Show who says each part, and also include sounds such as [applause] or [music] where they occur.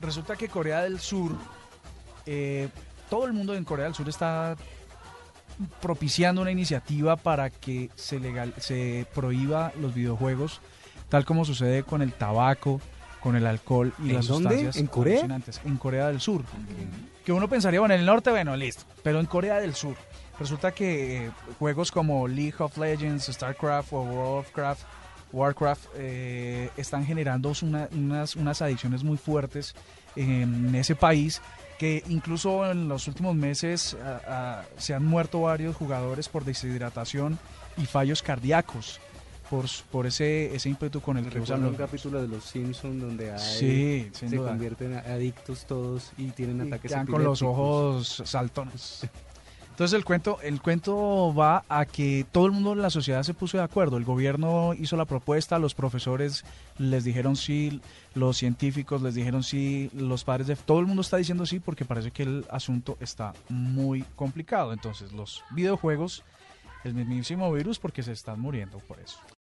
Speaker 1: resulta que Corea del Sur, eh, todo el mundo en Corea del Sur está propiciando una iniciativa para que se, legal, se prohíba los videojuegos, tal como sucede con el tabaco, con el alcohol y
Speaker 2: ¿En
Speaker 1: las
Speaker 2: dónde?
Speaker 1: sustancias
Speaker 2: ¿En Corea?
Speaker 1: En Corea del Sur. Que uno pensaría, bueno, en el norte, bueno, listo, pero en Corea del Sur. Resulta que eh, juegos como League of Legends, StarCraft o World of Craft, Warcraft eh, están generando una- unas, unas adicciones muy fuertes en ese país que incluso en los últimos meses se han muerto varios jugadores por deshidratación y fallos cardíacos por, por ese, ese ímpetu con el que usan
Speaker 2: Recuerdo un
Speaker 1: los...
Speaker 2: capítulo de Los Simpsons donde hay-
Speaker 1: Sí,
Speaker 2: se
Speaker 1: duda.
Speaker 2: convierten a- adictos todos y tienen
Speaker 1: Y
Speaker 2: ataques
Speaker 1: con los ojos saltones. [laughs] Entonces el cuento, el cuento va a que todo el mundo en la sociedad se puso de acuerdo. El gobierno hizo la propuesta, los profesores les dijeron sí, los científicos les dijeron sí, los padres de todo el mundo está diciendo sí porque parece que el asunto está muy complicado. Entonces los videojuegos, el mismísimo virus porque se están muriendo por eso.